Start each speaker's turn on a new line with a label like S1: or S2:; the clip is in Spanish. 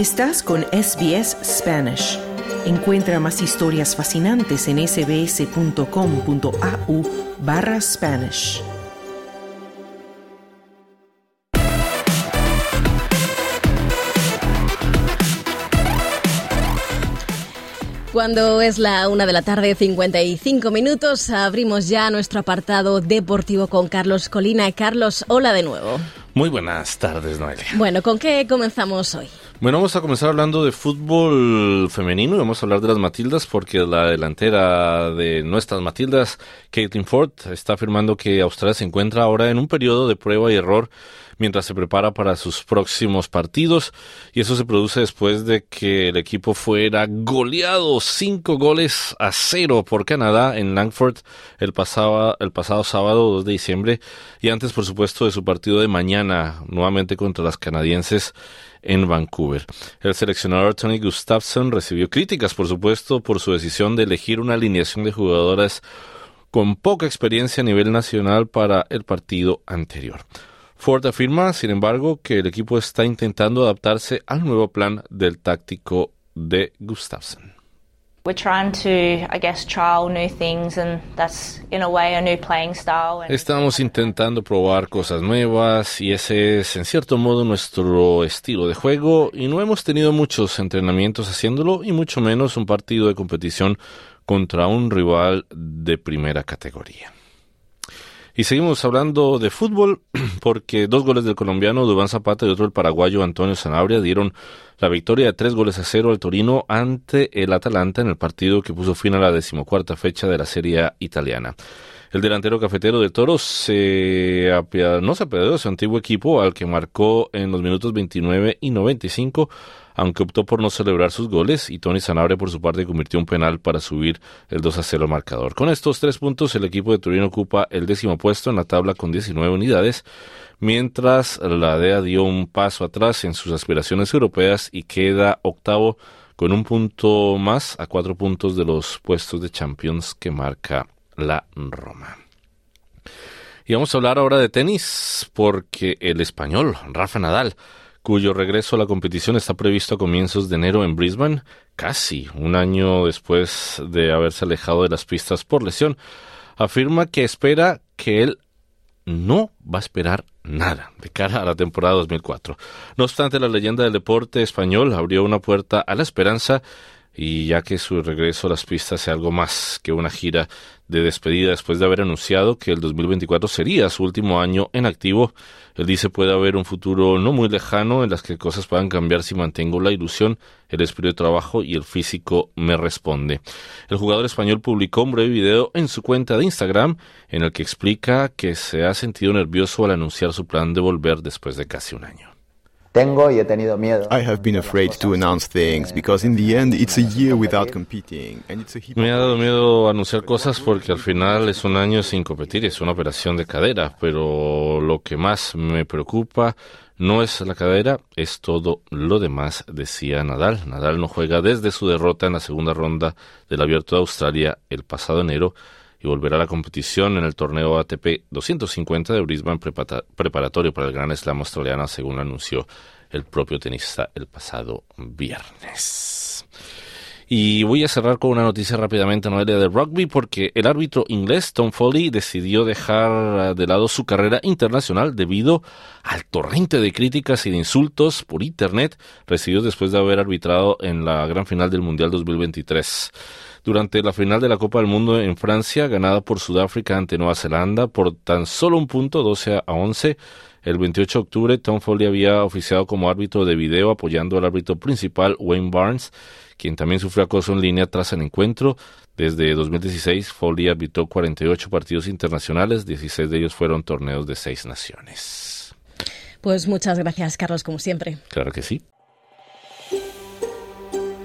S1: Estás con SBS Spanish. Encuentra más historias fascinantes en sbs.com.au barra Spanish.
S2: Cuando es la una de la tarde, 55 minutos, abrimos ya nuestro apartado deportivo con Carlos Colina. Carlos, hola de nuevo.
S3: Muy buenas tardes, Noelia.
S2: Bueno, ¿con qué comenzamos hoy?
S3: Bueno, vamos a comenzar hablando de fútbol femenino y vamos a hablar de las Matildas porque la delantera de nuestras Matildas, Caitlin Ford, está afirmando que Australia se encuentra ahora en un periodo de prueba y error mientras se prepara para sus próximos partidos. Y eso se produce después de que el equipo fuera goleado cinco goles a cero por Canadá en Langford el pasado, el pasado sábado 2 de diciembre y antes por supuesto de su partido de mañana nuevamente contra las canadienses en Vancouver. El seleccionador Tony Gustafsson recibió críticas, por supuesto, por su decisión de elegir una alineación de jugadoras con poca experiencia a nivel nacional para el partido anterior. Ford afirma, sin embargo, que el equipo está intentando adaptarse al nuevo plan del táctico de Gustafsson. Estamos intentando probar cosas nuevas y ese es en cierto modo nuestro estilo de juego y no hemos tenido muchos entrenamientos haciéndolo y mucho menos un partido de competición contra un rival de primera categoría. Y seguimos hablando de fútbol porque dos goles del colombiano Dubán Zapata y otro del paraguayo Antonio Sanabria dieron la victoria de tres goles a cero al Torino ante el Atalanta en el partido que puso fin a la decimocuarta fecha de la Serie italiana. El delantero cafetero de Toros se no se apiadó de su antiguo equipo al que marcó en los minutos 29 y 95 aunque optó por no celebrar sus goles y Tony Sanabria por su parte convirtió un penal para subir el 2 a 0 marcador. Con estos tres puntos el equipo de Torino ocupa el décimo puesto en la tabla con 19 unidades, mientras la DEA dio un paso atrás en sus aspiraciones europeas y queda octavo con un punto más a cuatro puntos de los puestos de Champions que marca la Roma. Y vamos a hablar ahora de tenis porque el español Rafa Nadal cuyo regreso a la competición está previsto a comienzos de enero en Brisbane, casi un año después de haberse alejado de las pistas por lesión, afirma que espera que él no va a esperar nada de cara a la temporada 2004. No obstante, la leyenda del deporte español abrió una puerta a la esperanza y ya que su regreso a las pistas sea algo más que una gira de despedida después de haber anunciado que el 2024 sería su último año en activo, él dice puede haber un futuro no muy lejano en las que cosas puedan cambiar si mantengo la ilusión, el espíritu de trabajo y el físico me responde. El jugador español publicó un breve video en su cuenta de Instagram en el que explica que se ha sentido nervioso al anunciar su plan de volver después de casi un año.
S4: Tengo y he tenido miedo.
S5: I have been afraid to announce things because in the end it's a year without competing and it's a
S3: Me ha dado miedo anunciar cosas porque al final es un año sin competir, es una operación de cadera, pero lo que más me preocupa no es la cadera, es todo lo demás, decía Nadal. Nadal no juega desde su derrota en la segunda ronda del Abierto de Australia el pasado enero y volverá a la competición en el torneo ATP 250 de Brisbane preparatorio para el Gran Slam australiano, según anunció el propio tenista el pasado viernes. Y voy a cerrar con una noticia rápidamente, Noelia, de rugby, porque el árbitro inglés Tom Foley decidió dejar de lado su carrera internacional debido al torrente de críticas y de insultos por Internet recibidos después de haber arbitrado en la gran final del Mundial 2023 durante la final de la Copa del Mundo en Francia, ganada por Sudáfrica ante Nueva Zelanda por tan solo un punto, 12 a 11. El 28 de octubre, Tom Foley había oficiado como árbitro de video apoyando al árbitro principal, Wayne Barnes, quien también sufrió acoso en línea tras el encuentro. Desde 2016, Foley arbitró 48 partidos internacionales, 16 de ellos fueron torneos de seis naciones.
S2: Pues muchas gracias, Carlos, como siempre.
S3: Claro que sí.